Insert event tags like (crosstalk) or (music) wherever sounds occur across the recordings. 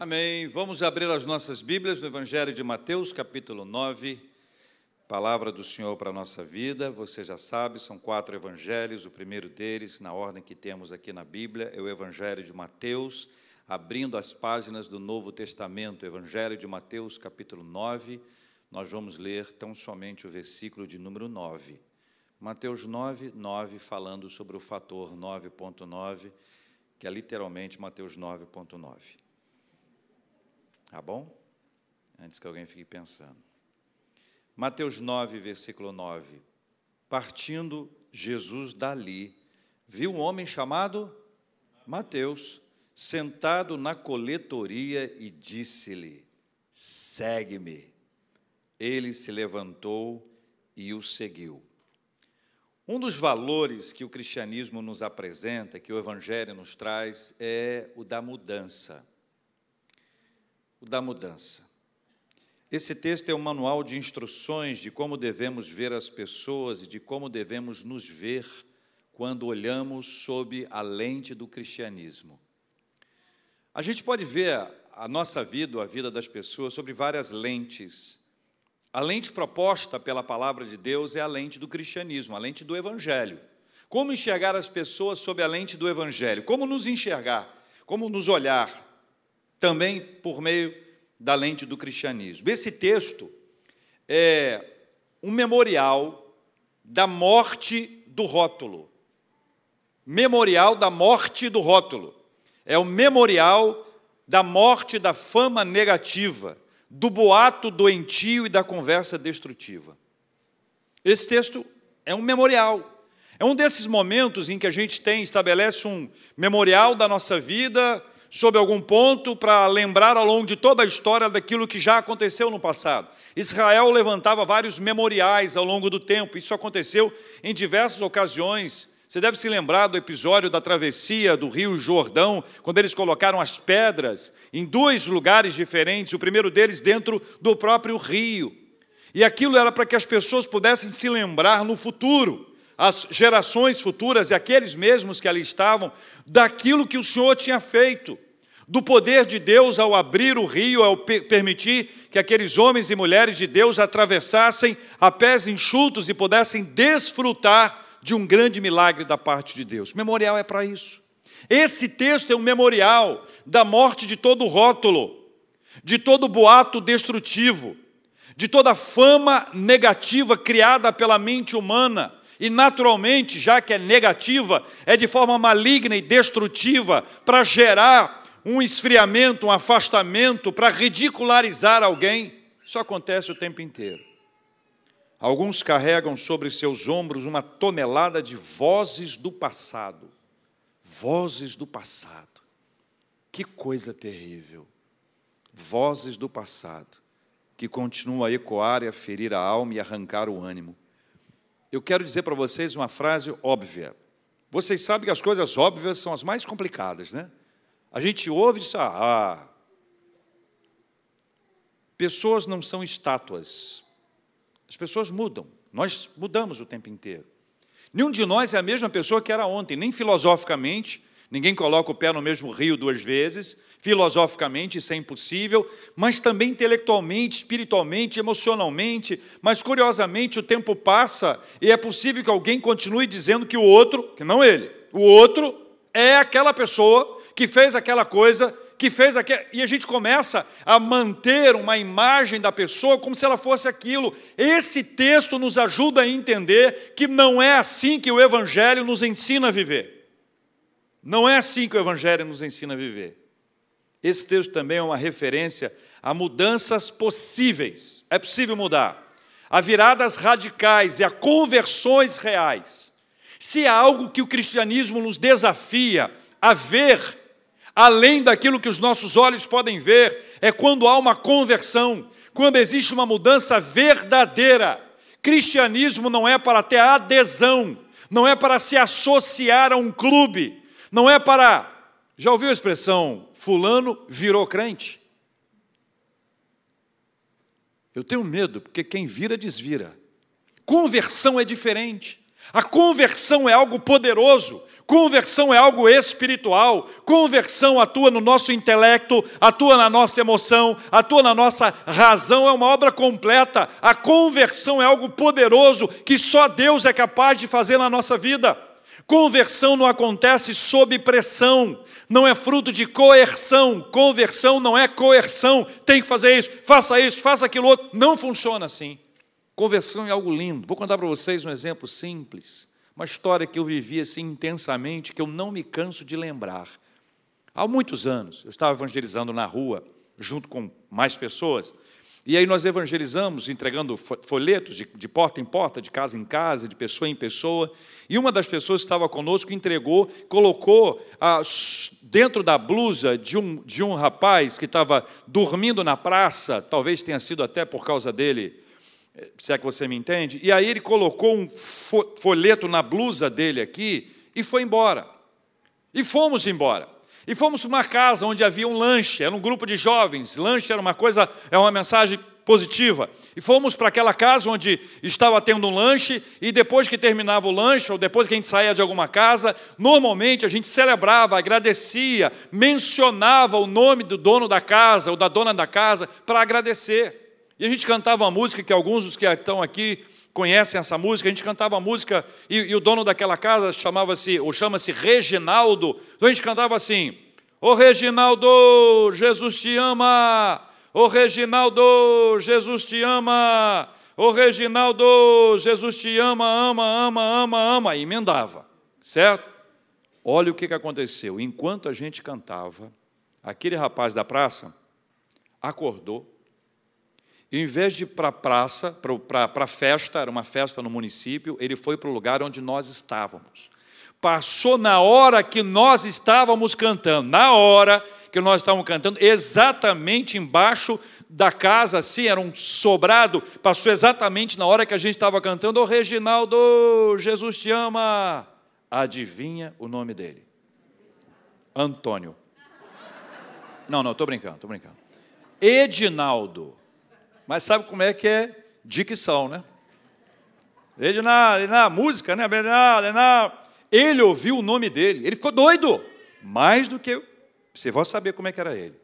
Amém. Vamos abrir as nossas Bíblias no Evangelho de Mateus, capítulo 9. Palavra do Senhor para a nossa vida. Você já sabe, são quatro evangelhos. O primeiro deles, na ordem que temos aqui na Bíblia, é o Evangelho de Mateus, abrindo as páginas do Novo Testamento. Evangelho de Mateus, capítulo 9. Nós vamos ler tão somente o versículo de número 9. Mateus 9, 9, falando sobre o fator 9.9, que é literalmente Mateus 9.9. Tá bom? Antes que alguém fique pensando. Mateus 9, versículo 9. Partindo Jesus dali, viu um homem chamado Mateus, sentado na coletoria e disse-lhe: Segue-me. Ele se levantou e o seguiu. Um dos valores que o cristianismo nos apresenta, que o evangelho nos traz, é o da mudança o da mudança. Esse texto é um manual de instruções de como devemos ver as pessoas e de como devemos nos ver quando olhamos sob a lente do cristianismo. A gente pode ver a nossa vida, a vida das pessoas, sobre várias lentes. A lente proposta pela palavra de Deus é a lente do cristianismo, a lente do evangelho. Como enxergar as pessoas sob a lente do evangelho? Como nos enxergar? Como nos olhar? Também por meio da lente do cristianismo. Esse texto é um memorial da morte do rótulo. Memorial da morte do rótulo. É o memorial da morte da fama negativa, do boato doentio e da conversa destrutiva. Esse texto é um memorial. É um desses momentos em que a gente tem, estabelece um memorial da nossa vida, sobre algum ponto para lembrar ao longo de toda a história daquilo que já aconteceu no passado. Israel levantava vários memoriais ao longo do tempo, isso aconteceu em diversas ocasiões. Você deve se lembrar do episódio da travessia do Rio Jordão, quando eles colocaram as pedras em dois lugares diferentes, o primeiro deles dentro do próprio rio. E aquilo era para que as pessoas pudessem se lembrar no futuro, as gerações futuras e aqueles mesmos que ali estavam, daquilo que o Senhor tinha feito, do poder de Deus ao abrir o rio, ao permitir que aqueles homens e mulheres de Deus atravessassem a pés enxutos e pudessem desfrutar de um grande milagre da parte de Deus. memorial é para isso. Esse texto é um memorial da morte de todo rótulo, de todo boato destrutivo, de toda fama negativa criada pela mente humana e naturalmente, já que é negativa, é de forma maligna e destrutiva para gerar um esfriamento, um afastamento, para ridicularizar alguém. Isso acontece o tempo inteiro. Alguns carregam sobre seus ombros uma tonelada de vozes do passado. Vozes do passado. Que coisa terrível. Vozes do passado, que continuam a ecoar e a ferir a alma e arrancar o ânimo eu quero dizer para vocês uma frase óbvia. Vocês sabem que as coisas óbvias são as mais complicadas, né? A gente ouve e diz, ah, pessoas não são estátuas. As pessoas mudam. Nós mudamos o tempo inteiro. Nenhum de nós é a mesma pessoa que era ontem, nem filosoficamente, ninguém coloca o pé no mesmo rio duas vezes, filosoficamente isso é impossível, mas também intelectualmente, espiritualmente, emocionalmente. Mas curiosamente o tempo passa e é possível que alguém continue dizendo que o outro, que não ele, o outro é aquela pessoa que fez aquela coisa, que fez aquilo, e a gente começa a manter uma imagem da pessoa como se ela fosse aquilo. Esse texto nos ajuda a entender que não é assim que o Evangelho nos ensina a viver. Não é assim que o Evangelho nos ensina a viver. Esse texto também é uma referência a mudanças possíveis. É possível mudar. A viradas radicais e a conversões reais. Se há algo que o cristianismo nos desafia a ver, além daquilo que os nossos olhos podem ver, é quando há uma conversão, quando existe uma mudança verdadeira. Cristianismo não é para ter adesão, não é para se associar a um clube, não é para. Já ouviu a expressão Fulano virou crente. Eu tenho medo, porque quem vira, desvira. Conversão é diferente. A conversão é algo poderoso. Conversão é algo espiritual. Conversão atua no nosso intelecto, atua na nossa emoção, atua na nossa razão. É uma obra completa. A conversão é algo poderoso que só Deus é capaz de fazer na nossa vida. Conversão não acontece sob pressão, não é fruto de coerção. Conversão não é coerção. Tem que fazer isso, faça isso, faça aquilo outro. Não funciona assim. Conversão é algo lindo. Vou contar para vocês um exemplo simples. Uma história que eu vivi assim intensamente, que eu não me canso de lembrar. Há muitos anos, eu estava evangelizando na rua, junto com mais pessoas, e aí nós evangelizamos, entregando folhetos de, de, porta em porta, de casa em casa, de pessoa em pessoa. E uma das pessoas que estava conosco entregou, colocou ah, dentro da blusa de um, de um rapaz que estava dormindo na praça, talvez tenha sido até por causa dele, eh, se é que você me entende. E aí ele colocou um folheto na blusa dele aqui e foi embora. E fomos embora. E fomos para uma casa onde havia um lanche, era um grupo de jovens. Lanche era uma coisa, é uma mensagem positiva. E fomos para aquela casa onde estava tendo um lanche, e depois que terminava o lanche, ou depois que a gente saía de alguma casa, normalmente a gente celebrava, agradecia, mencionava o nome do dono da casa ou da dona da casa para agradecer. E a gente cantava uma música que alguns dos que estão aqui conhecem essa música, a gente cantava a música e, e o dono daquela casa chamava-se, ou chama-se Reginaldo. Então a gente cantava assim: Ô Reginaldo, Jesus te ama. Ô Reginaldo, Jesus te ama. Ô Reginaldo, Jesus te ama, ama, ama, ama, ama. E emendava, certo? Olha o que aconteceu. Enquanto a gente cantava, aquele rapaz da praça acordou em vez de ir para a praça, para a festa, era uma festa no município, ele foi para o lugar onde nós estávamos. Passou na hora que nós estávamos cantando, na hora que nós estávamos cantando, exatamente embaixo da casa, assim, era um sobrado, passou exatamente na hora que a gente estava cantando, ô Reginaldo, Jesus te ama. Adivinha o nome dele? Antônio. Não, não, estou brincando, estou brincando. Edinaldo. Mas sabe como é que é dicção, né? Edinaldo, Edinaldo, música, né? Edinaldo, Edinaldo. Ele ouviu o nome dele, ele ficou doido. Mais do que. Você vai saber como é que era ele.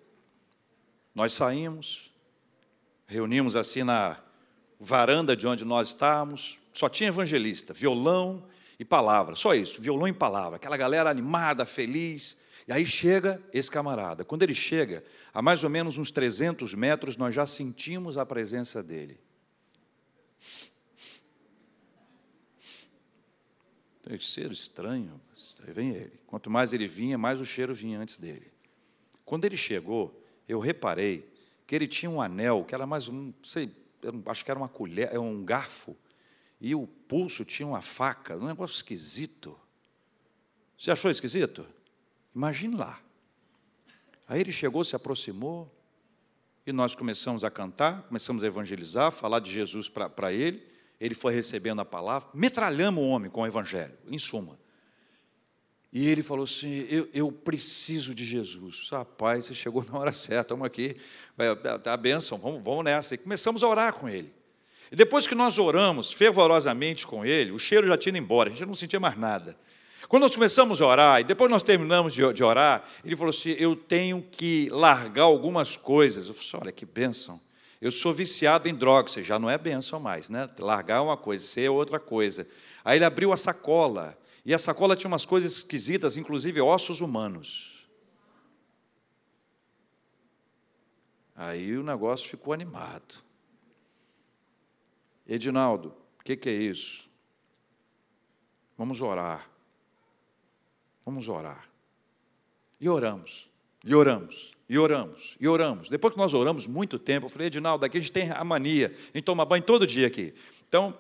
Nós saímos, reunimos assim na varanda de onde nós estávamos, só tinha evangelista, violão e palavra, só isso, violão e palavra, aquela galera animada, feliz. E aí chega esse camarada. Quando ele chega, a mais ou menos uns 300 metros, nós já sentimos a presença dele. Tem cheiro estranho. Vem ele. Quanto mais ele vinha, mais o cheiro vinha antes dele. Quando ele chegou, eu reparei que ele tinha um anel, que era mais um, sei, acho que era uma colher, é um garfo, e o pulso tinha uma faca, um negócio esquisito. Você achou esquisito? Imagine lá. Aí ele chegou, se aproximou, e nós começamos a cantar, começamos a evangelizar, falar de Jesus para ele. Ele foi recebendo a palavra, metralhamos o homem com o evangelho, em suma. E ele falou assim: Eu, eu preciso de Jesus. Rapaz, você chegou na hora certa, estamos aqui, tá a bênção, vamos, vamos nessa. E começamos a orar com ele. E depois que nós oramos fervorosamente com ele, o cheiro já tinha ido embora, a gente não sentia mais nada. Quando nós começamos a orar, e depois nós terminamos de, de orar, ele falou assim: Eu tenho que largar algumas coisas. Eu falei assim: Olha que bênção. Eu sou viciado em drogas, você já não é bênção mais, né? Largar uma coisa, ser é outra coisa. Aí ele abriu a sacola, e a sacola tinha umas coisas esquisitas, inclusive ossos humanos. Aí o negócio ficou animado. Edinaldo, o que, que é isso? Vamos orar. Vamos orar. E oramos, e oramos, e oramos, e oramos. Depois que nós oramos muito tempo, eu falei, Edinaldo, aqui a gente tem a mania, a gente toma banho todo dia aqui. Então,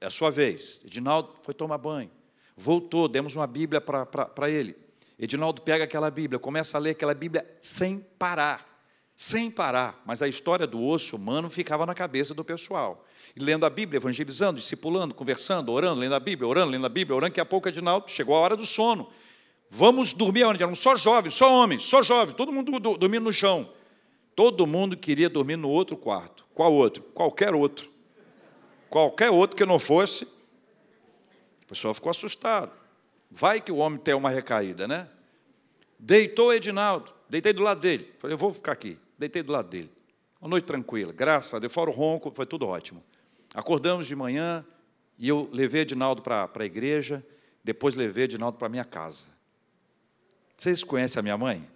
é a sua vez. Edinaldo foi tomar banho. Voltou, demos uma Bíblia para ele. Edinaldo pega aquela Bíblia, começa a ler aquela Bíblia sem parar. Sem parar. Mas a história do osso humano ficava na cabeça do pessoal. E lendo a Bíblia, evangelizando, discipulando, conversando, orando, lendo a Bíblia, orando, lendo a Bíblia, orando, que a pouco Edinaldo chegou a hora do sono. Vamos dormir onde? Eram só jovens, só homens, só jovens, todo mundo dormindo no chão. Todo mundo queria dormir no outro quarto. Qual outro? Qualquer outro. Qualquer outro que não fosse. O pessoal ficou assustado. Vai que o homem tem uma recaída, né? Deitou Edinaldo, deitei do lado dele. Falei, eu vou ficar aqui. Deitei do lado dele. Uma noite tranquila, graças a Deus, fora o ronco, foi tudo ótimo. Acordamos de manhã e eu levei Edinaldo para a igreja, depois levei Edinaldo para minha casa. Vocês conhecem a minha mãe?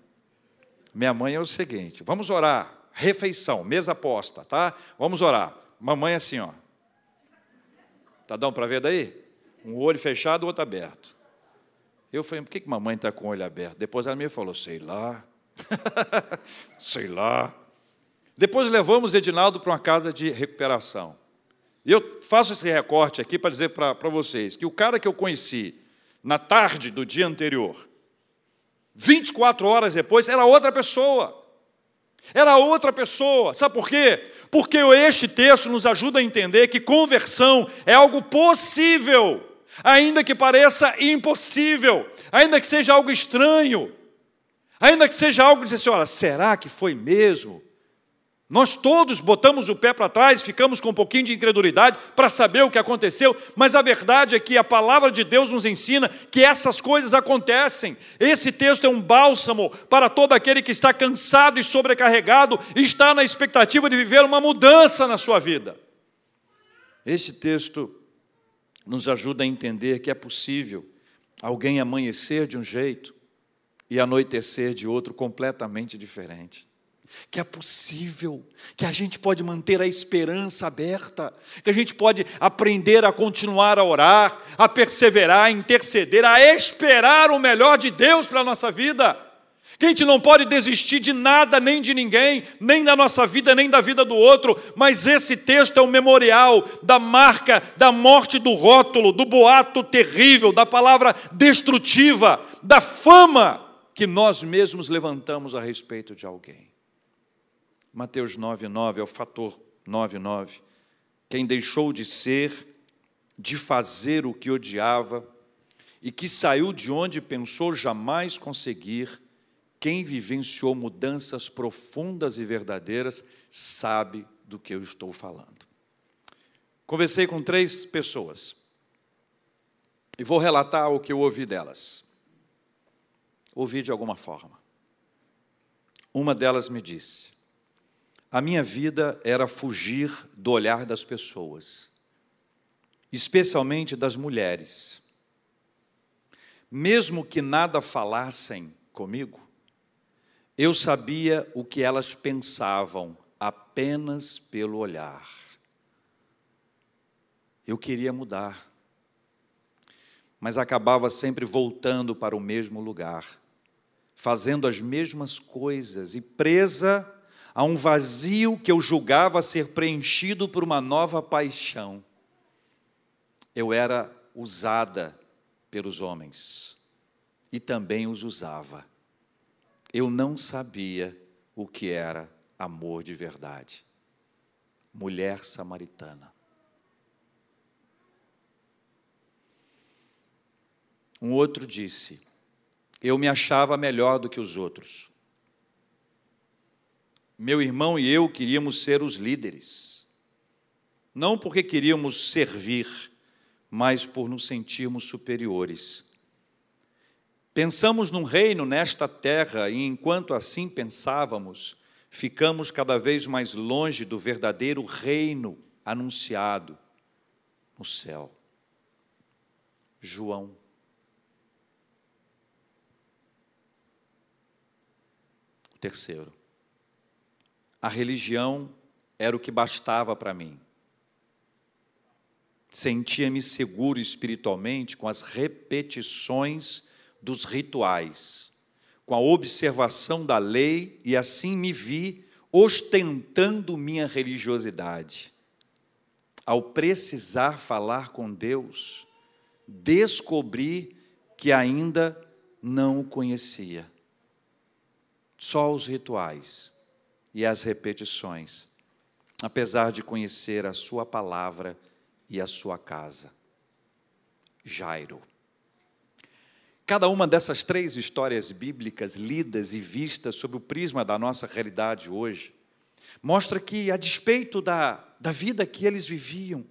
Minha mãe é o seguinte: vamos orar, refeição, mesa posta, tá? Vamos orar. Mamãe é assim, ó. Tá dando para ver daí? Um olho fechado, o outro aberto. Eu falei, por que, que mamãe está com o olho aberto? Depois ela me falou, sei lá. (laughs) sei lá. Depois levamos Edinaldo para uma casa de recuperação. E eu faço esse recorte aqui para dizer para vocês que o cara que eu conheci na tarde do dia anterior, 24 horas depois, era outra pessoa. Era outra pessoa. Sabe por quê? Porque este texto nos ajuda a entender que conversão é algo possível ainda que pareça impossível, ainda que seja algo estranho, ainda que seja algo que diz assim: olha, será que foi mesmo? Nós todos botamos o pé para trás, ficamos com um pouquinho de incredulidade para saber o que aconteceu, mas a verdade é que a palavra de Deus nos ensina que essas coisas acontecem. Esse texto é um bálsamo para todo aquele que está cansado e sobrecarregado e está na expectativa de viver uma mudança na sua vida. Este texto nos ajuda a entender que é possível alguém amanhecer de um jeito e anoitecer de outro completamente diferente. Que é possível, que a gente pode manter a esperança aberta, que a gente pode aprender a continuar a orar, a perseverar, a interceder, a esperar o melhor de Deus para a nossa vida que a gente não pode desistir de nada nem de ninguém, nem da nossa vida, nem da vida do outro, mas esse texto é um memorial da marca da morte do rótulo, do boato terrível, da palavra destrutiva, da fama que nós mesmos levantamos a respeito de alguém. Mateus 9,9 é o fator 9,9. Quem deixou de ser, de fazer o que odiava, e que saiu de onde pensou jamais conseguir, quem vivenciou mudanças profundas e verdadeiras sabe do que eu estou falando. Conversei com três pessoas e vou relatar o que eu ouvi delas. Ouvi de alguma forma. Uma delas me disse: a minha vida era fugir do olhar das pessoas, especialmente das mulheres. Mesmo que nada falassem comigo, eu sabia o que elas pensavam apenas pelo olhar. Eu queria mudar, mas acabava sempre voltando para o mesmo lugar, fazendo as mesmas coisas e presa a um vazio que eu julgava ser preenchido por uma nova paixão. Eu era usada pelos homens e também os usava eu não sabia o que era amor de verdade. Mulher samaritana. Um outro disse: Eu me achava melhor do que os outros. Meu irmão e eu queríamos ser os líderes. Não porque queríamos servir, mas por nos sentirmos superiores. Pensamos num reino nesta terra e enquanto assim pensávamos, ficamos cada vez mais longe do verdadeiro reino anunciado no céu. João. Terceiro. A religião era o que bastava para mim. Sentia-me seguro espiritualmente com as repetições dos rituais, com a observação da lei, e assim me vi ostentando minha religiosidade. Ao precisar falar com Deus, descobri que ainda não o conhecia. Só os rituais e as repetições, apesar de conhecer a Sua palavra e a Sua casa. Jairo. Cada uma dessas três histórias bíblicas lidas e vistas sob o prisma da nossa realidade hoje, mostra que, a despeito da, da vida que eles viviam,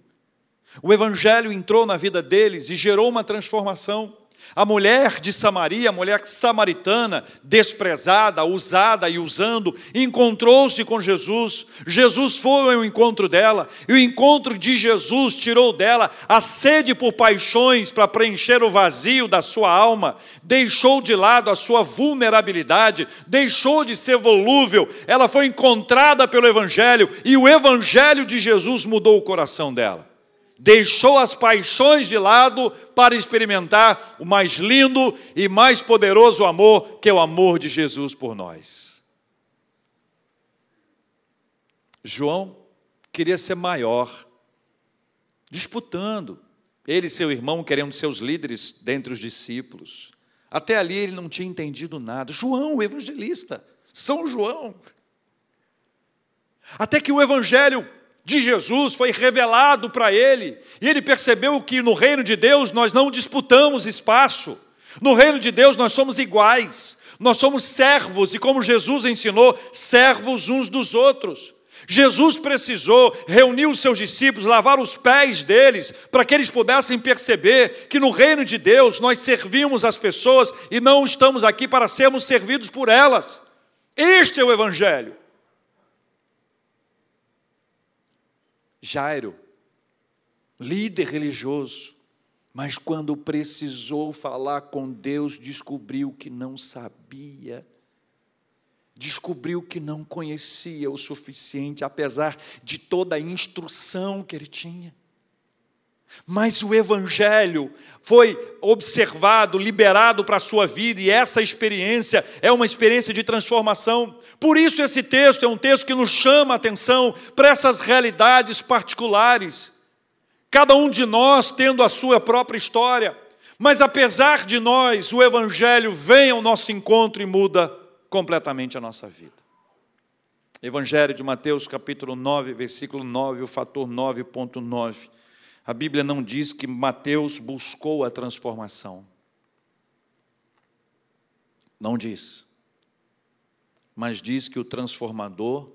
o Evangelho entrou na vida deles e gerou uma transformação. A mulher de Samaria, a mulher samaritana, desprezada, usada e usando, encontrou-se com Jesus. Jesus foi ao encontro dela, e o encontro de Jesus tirou dela a sede por paixões para preencher o vazio da sua alma, deixou de lado a sua vulnerabilidade, deixou de ser volúvel. Ela foi encontrada pelo Evangelho, e o Evangelho de Jesus mudou o coração dela deixou as paixões de lado para experimentar o mais lindo e mais poderoso amor, que é o amor de Jesus por nós. João queria ser maior, disputando, ele e seu irmão querendo ser os líderes dentre os discípulos. Até ali ele não tinha entendido nada. João, o evangelista, São João. Até que o evangelho de Jesus foi revelado para ele, e ele percebeu que no reino de Deus nós não disputamos espaço, no reino de Deus nós somos iguais, nós somos servos, e como Jesus ensinou, servos uns dos outros. Jesus precisou reunir os seus discípulos, lavar os pés deles, para que eles pudessem perceber que no reino de Deus nós servimos as pessoas e não estamos aqui para sermos servidos por elas. Este é o Evangelho. Jairo, líder religioso, mas quando precisou falar com Deus, descobriu que não sabia, descobriu que não conhecia o suficiente, apesar de toda a instrução que ele tinha. Mas o Evangelho foi observado, liberado para a sua vida, e essa experiência é uma experiência de transformação. Por isso, esse texto é um texto que nos chama a atenção para essas realidades particulares. Cada um de nós tendo a sua própria história, mas apesar de nós, o Evangelho vem ao nosso encontro e muda completamente a nossa vida. Evangelho de Mateus, capítulo 9, versículo 9, o fator 9.9 a Bíblia não diz que Mateus buscou a transformação. Não diz. Mas diz que o transformador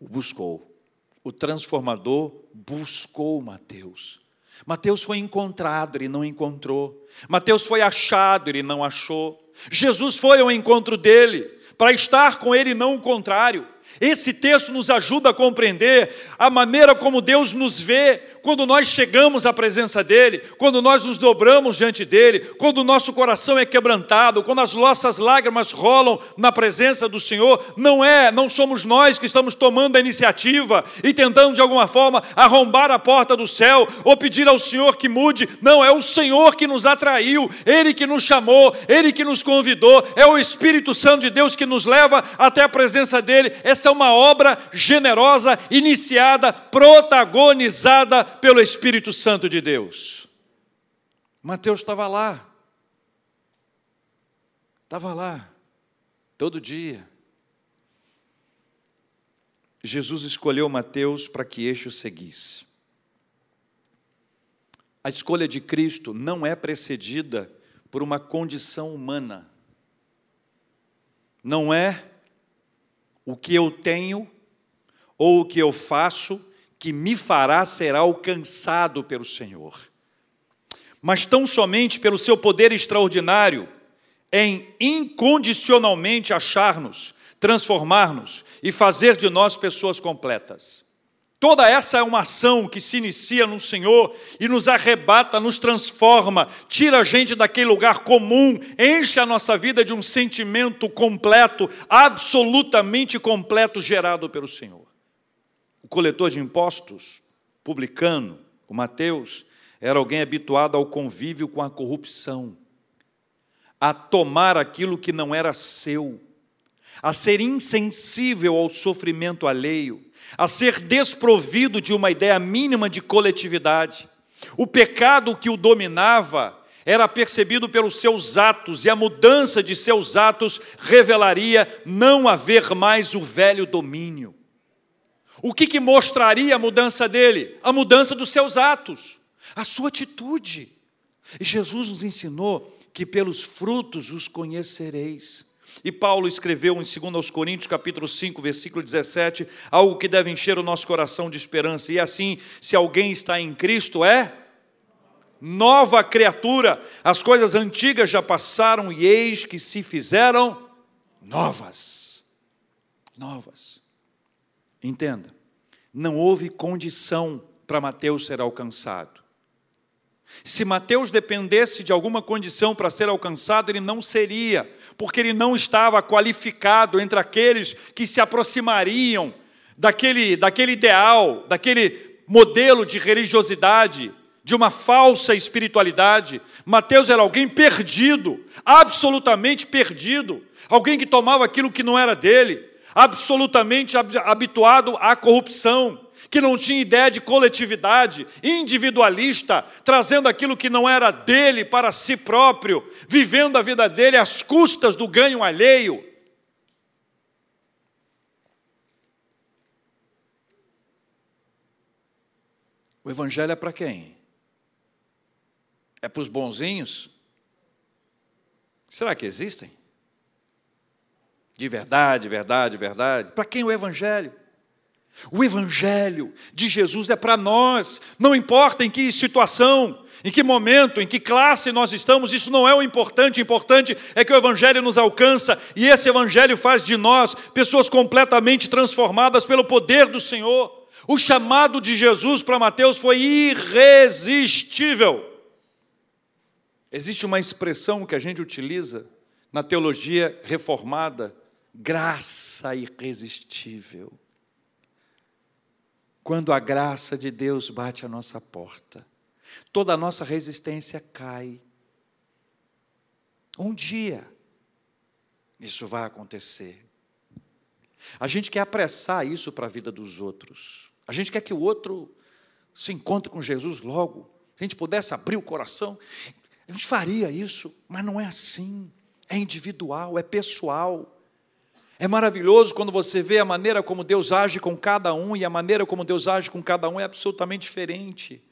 o buscou. O transformador buscou Mateus. Mateus foi encontrado, ele não encontrou. Mateus foi achado, ele não achou. Jesus foi ao encontro dele, para estar com ele, não o contrário. Esse texto nos ajuda a compreender a maneira como Deus nos vê quando nós chegamos à presença dEle, quando nós nos dobramos diante dEle, quando o nosso coração é quebrantado, quando as nossas lágrimas rolam na presença do Senhor, não é, não somos nós que estamos tomando a iniciativa e tentando de alguma forma arrombar a porta do céu ou pedir ao Senhor que mude, não, é o Senhor que nos atraiu, Ele que nos chamou, Ele que nos convidou, é o Espírito Santo de Deus que nos leva até a presença dEle. Essa é uma obra generosa, iniciada, protagonizada pelo Espírito Santo de Deus. Mateus estava lá. Estava lá, todo dia. Jesus escolheu Mateus para que este o seguisse. A escolha de Cristo não é precedida por uma condição humana. Não é o que eu tenho ou o que eu faço que me fará ser alcançado pelo Senhor, mas tão somente pelo seu poder extraordinário em incondicionalmente achar-nos, transformar-nos e fazer de nós pessoas completas. Toda essa é uma ação que se inicia no Senhor e nos arrebata, nos transforma, tira a gente daquele lugar comum, enche a nossa vida de um sentimento completo, absolutamente completo, gerado pelo Senhor coletor de impostos, publicano, o Mateus, era alguém habituado ao convívio com a corrupção, a tomar aquilo que não era seu, a ser insensível ao sofrimento alheio, a ser desprovido de uma ideia mínima de coletividade. O pecado que o dominava era percebido pelos seus atos, e a mudança de seus atos revelaria não haver mais o velho domínio. O que, que mostraria a mudança dele? A mudança dos seus atos, a sua atitude. E Jesus nos ensinou que pelos frutos os conhecereis. E Paulo escreveu em 2 Coríntios, capítulo 5, versículo 17, algo que deve encher o nosso coração de esperança. E assim, se alguém está em Cristo, é nova criatura, as coisas antigas já passaram e eis que se fizeram novas. Novas. Entenda, não houve condição para Mateus ser alcançado. Se Mateus dependesse de alguma condição para ser alcançado, ele não seria, porque ele não estava qualificado entre aqueles que se aproximariam daquele, daquele ideal, daquele modelo de religiosidade, de uma falsa espiritualidade. Mateus era alguém perdido, absolutamente perdido, alguém que tomava aquilo que não era dele, absolutamente habituado à corrupção, que não tinha ideia de coletividade, individualista, trazendo aquilo que não era dele para si próprio, vivendo a vida dele às custas do ganho alheio. O Evangelho é para quem? É para os bonzinhos? Será que existem? De verdade, verdade, verdade. Para quem o Evangelho? O Evangelho de Jesus é para nós, não importa em que situação, em que momento, em que classe nós estamos, isso não é o importante, o importante é que o Evangelho nos alcança e esse Evangelho faz de nós pessoas completamente transformadas pelo poder do Senhor. O chamado de Jesus para Mateus foi irresistível. Existe uma expressão que a gente utiliza na teologia reformada, graça irresistível quando a graça de Deus bate a nossa porta, toda a nossa resistência cai. Um dia, isso vai acontecer. A gente quer apressar isso para a vida dos outros. A gente quer que o outro se encontre com Jesus logo. Se a gente pudesse abrir o coração, a gente faria isso, mas não é assim. É individual, é pessoal. É maravilhoso quando você vê a maneira como Deus age com cada um, e a maneira como Deus age com cada um é absolutamente diferente.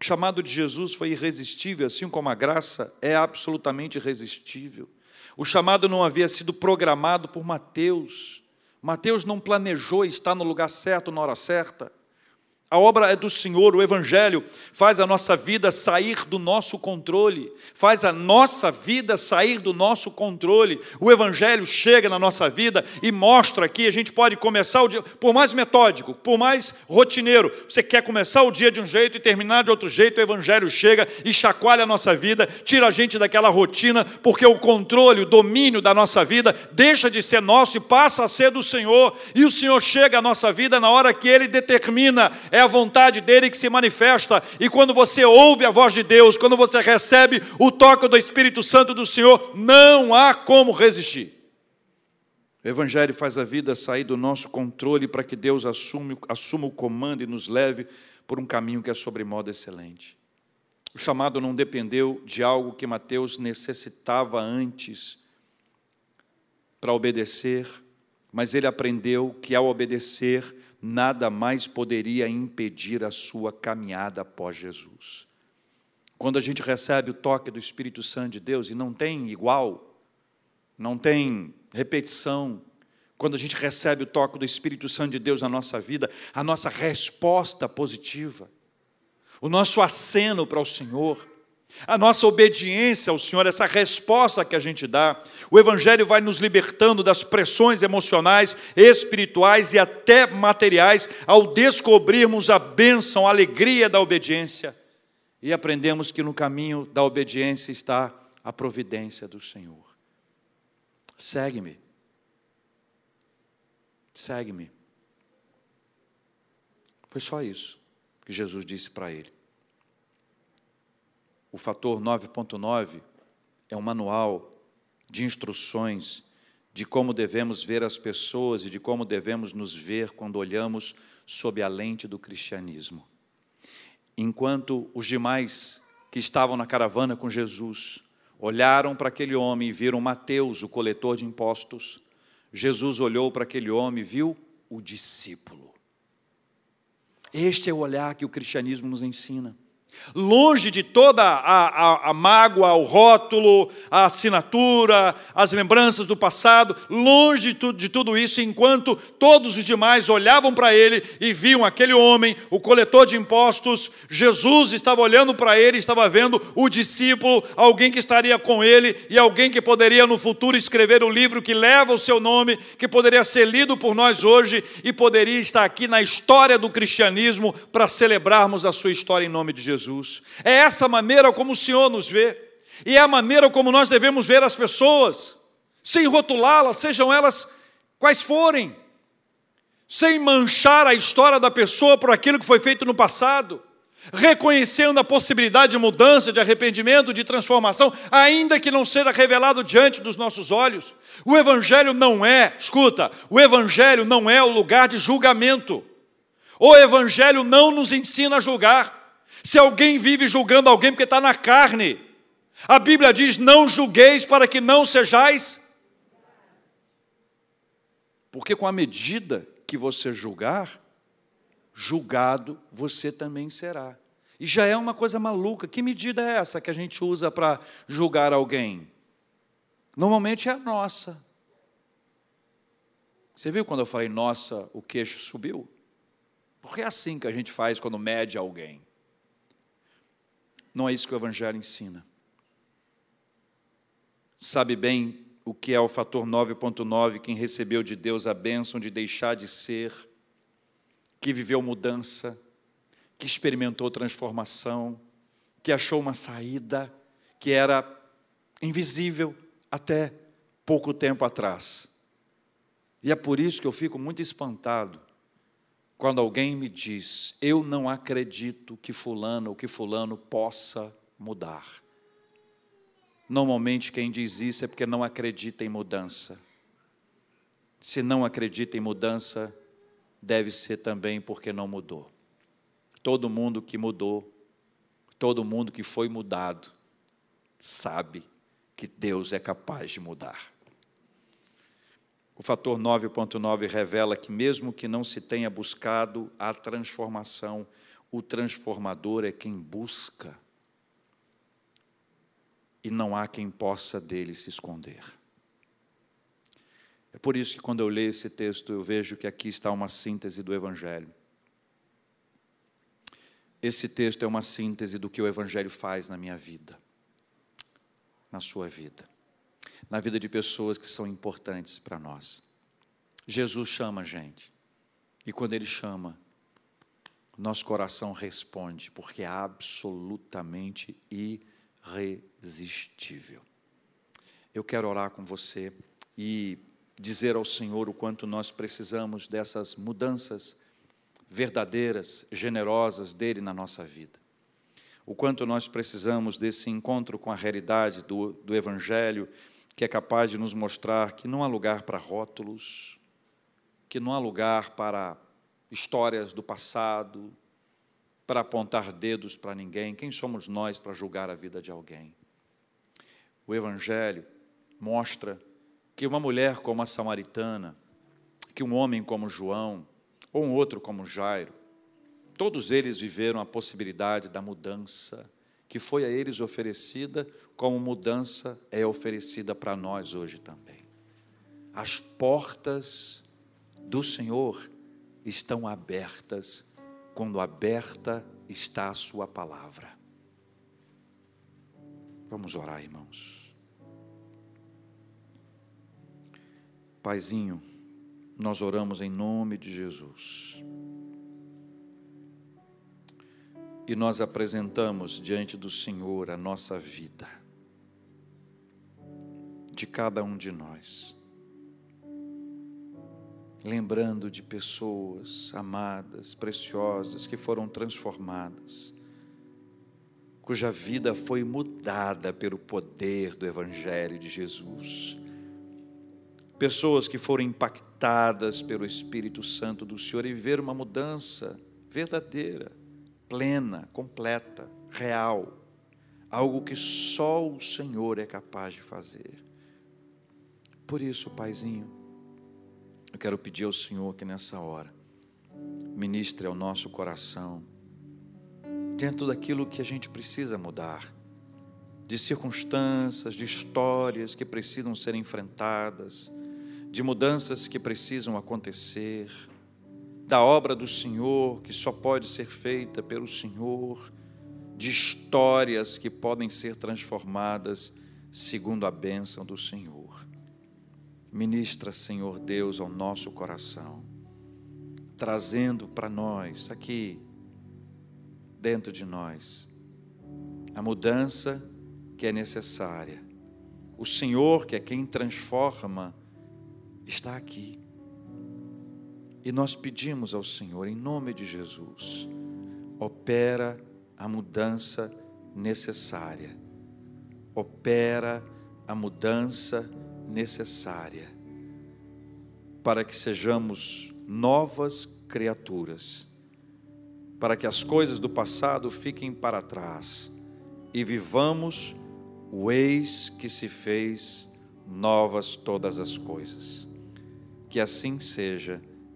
O chamado de Jesus foi irresistível, assim como a graça é absolutamente irresistível. O chamado não havia sido programado por Mateus. Mateus não planejou estar no lugar certo na hora certa. A obra é do Senhor, o Evangelho faz a nossa vida sair do nosso controle, faz a nossa vida sair do nosso controle. O Evangelho chega na nossa vida e mostra que a gente pode começar o dia, por mais metódico, por mais rotineiro, você quer começar o dia de um jeito e terminar de outro jeito, o Evangelho chega e chacoalha a nossa vida, tira a gente daquela rotina, porque o controle, o domínio da nossa vida deixa de ser nosso e passa a ser do Senhor, e o Senhor chega à nossa vida na hora que Ele determina é a vontade dele que se manifesta. E quando você ouve a voz de Deus, quando você recebe o toque do Espírito Santo do Senhor, não há como resistir. O Evangelho faz a vida sair do nosso controle para que Deus assume, assuma o comando e nos leve por um caminho que é sobremodo excelente. O chamado não dependeu de algo que Mateus necessitava antes para obedecer, mas ele aprendeu que ao obedecer, nada mais poderia impedir a sua caminhada após Jesus. Quando a gente recebe o toque do Espírito Santo de Deus e não tem igual, não tem repetição, quando a gente recebe o toque do Espírito Santo de Deus na nossa vida, a nossa resposta positiva, o nosso aceno para o Senhor, a nossa obediência ao Senhor, essa resposta que a gente dá, o Evangelho vai nos libertando das pressões emocionais, espirituais e até materiais, ao descobrirmos a bênção, a alegria da obediência e aprendemos que no caminho da obediência está a providência do Senhor. Segue-me. Segue-me. Foi só isso que Jesus disse para ele. O fator 9.9 é um manual de instruções de como devemos ver as pessoas e de como devemos nos ver quando olhamos sob a lente do cristianismo. Enquanto os demais que estavam na caravana com Jesus olharam para aquele homem e viram Mateus, o coletor de impostos, Jesus olhou para aquele homem e viu o discípulo. Este é o olhar que o cristianismo nos ensina. Longe de toda a, a, a, mágoa, o rótulo, a assinatura, as lembranças do passado, longe de, de tudo isso, enquanto todos os demais olhavam para ele e viam aquele homem, o coletor de impostos, Jesus estava olhando para ele, estava vendo o discípulo, alguém que estaria com ele e alguém que poderia no futuro escrever o livro que leva o seu nome, que poderia ser lido por nós hoje e poderia estar aqui na história do cristianismo para celebrarmos a sua história em nome de Jesus. Jesus. É essa maneira como o Senhor nos vê, e é a maneira como nós devemos ver as pessoas, sem rotulá-las, sejam elas quais forem, sem manchar a história da pessoa por aquilo que foi feito no passado, reconhecendo a possibilidade de mudança, de arrependimento, de transformação, ainda que não seja revelado diante dos nossos olhos. O Evangelho não é, escuta, o Evangelho não é o lugar de julgamento. O Evangelho não nos ensina a julgar. Se alguém vive julgando alguém porque está na carne, a Bíblia diz: não julgueis para que não sejais. Porque com a medida que você julgar, julgado você também será. E já é uma coisa maluca. Que medida é essa que a gente usa para julgar alguém? Normalmente é a nossa. Você viu quando eu falei nossa, o queixo subiu? Porque é assim que a gente faz quando mede alguém. Não é isso que o Evangelho ensina. Sabe bem o que é o fator 9.9, quem recebeu de Deus a bênção de deixar de ser, que viveu mudança, que experimentou transformação, que achou uma saída que era invisível até pouco tempo atrás. E é por isso que eu fico muito espantado quando alguém me diz, eu não acredito que fulano ou que fulano possa mudar. Normalmente quem diz isso é porque não acredita em mudança. Se não acredita em mudança, deve ser também porque não mudou. Todo mundo que mudou, todo mundo que foi mudado, sabe que Deus é capaz de mudar. O fator 9.9 revela que, mesmo que não se tenha buscado a transformação, o transformador é quem busca. E não há quem possa dele se esconder. É por isso que, quando eu leio esse texto, eu vejo que aqui está uma síntese do Evangelho. Esse texto é uma síntese do que o Evangelho faz na minha vida, na sua vida na vida de pessoas que são importantes para nós. Jesus chama a gente, e quando Ele chama, nosso coração responde, porque é absolutamente irresistível. Eu quero orar com você e dizer ao Senhor o quanto nós precisamos dessas mudanças verdadeiras, generosas dele na nossa vida. O quanto nós precisamos desse encontro com a realidade do, do Evangelho que é capaz de nos mostrar que não há lugar para rótulos, que não há lugar para histórias do passado, para apontar dedos para ninguém. Quem somos nós para julgar a vida de alguém? O Evangelho mostra que uma mulher como a samaritana, que um homem como João, ou um outro como Jairo, todos eles viveram a possibilidade da mudança que foi a eles oferecida, como mudança é oferecida para nós hoje também. As portas do Senhor estão abertas quando aberta está a Sua palavra. Vamos orar, irmãos. Paizinho, nós oramos em nome de Jesus. E nós apresentamos diante do Senhor a nossa vida, de cada um de nós, lembrando de pessoas amadas, preciosas, que foram transformadas, cuja vida foi mudada pelo poder do Evangelho de Jesus. Pessoas que foram impactadas pelo Espírito Santo do Senhor e viveram uma mudança verdadeira plena, completa, real, algo que só o Senhor é capaz de fazer. Por isso, Paizinho, eu quero pedir ao Senhor que nessa hora ministre ao nosso coração dentro daquilo que a gente precisa mudar, de circunstâncias, de histórias que precisam ser enfrentadas, de mudanças que precisam acontecer, da obra do Senhor que só pode ser feita pelo Senhor, de histórias que podem ser transformadas segundo a bênção do Senhor. Ministra, Senhor Deus, ao nosso coração, trazendo para nós, aqui, dentro de nós, a mudança que é necessária. O Senhor, que é quem transforma, está aqui. E nós pedimos ao Senhor, em nome de Jesus, opera a mudança necessária. Opera a mudança necessária para que sejamos novas criaturas, para que as coisas do passado fiquem para trás e vivamos o eis que se fez novas todas as coisas. Que assim seja,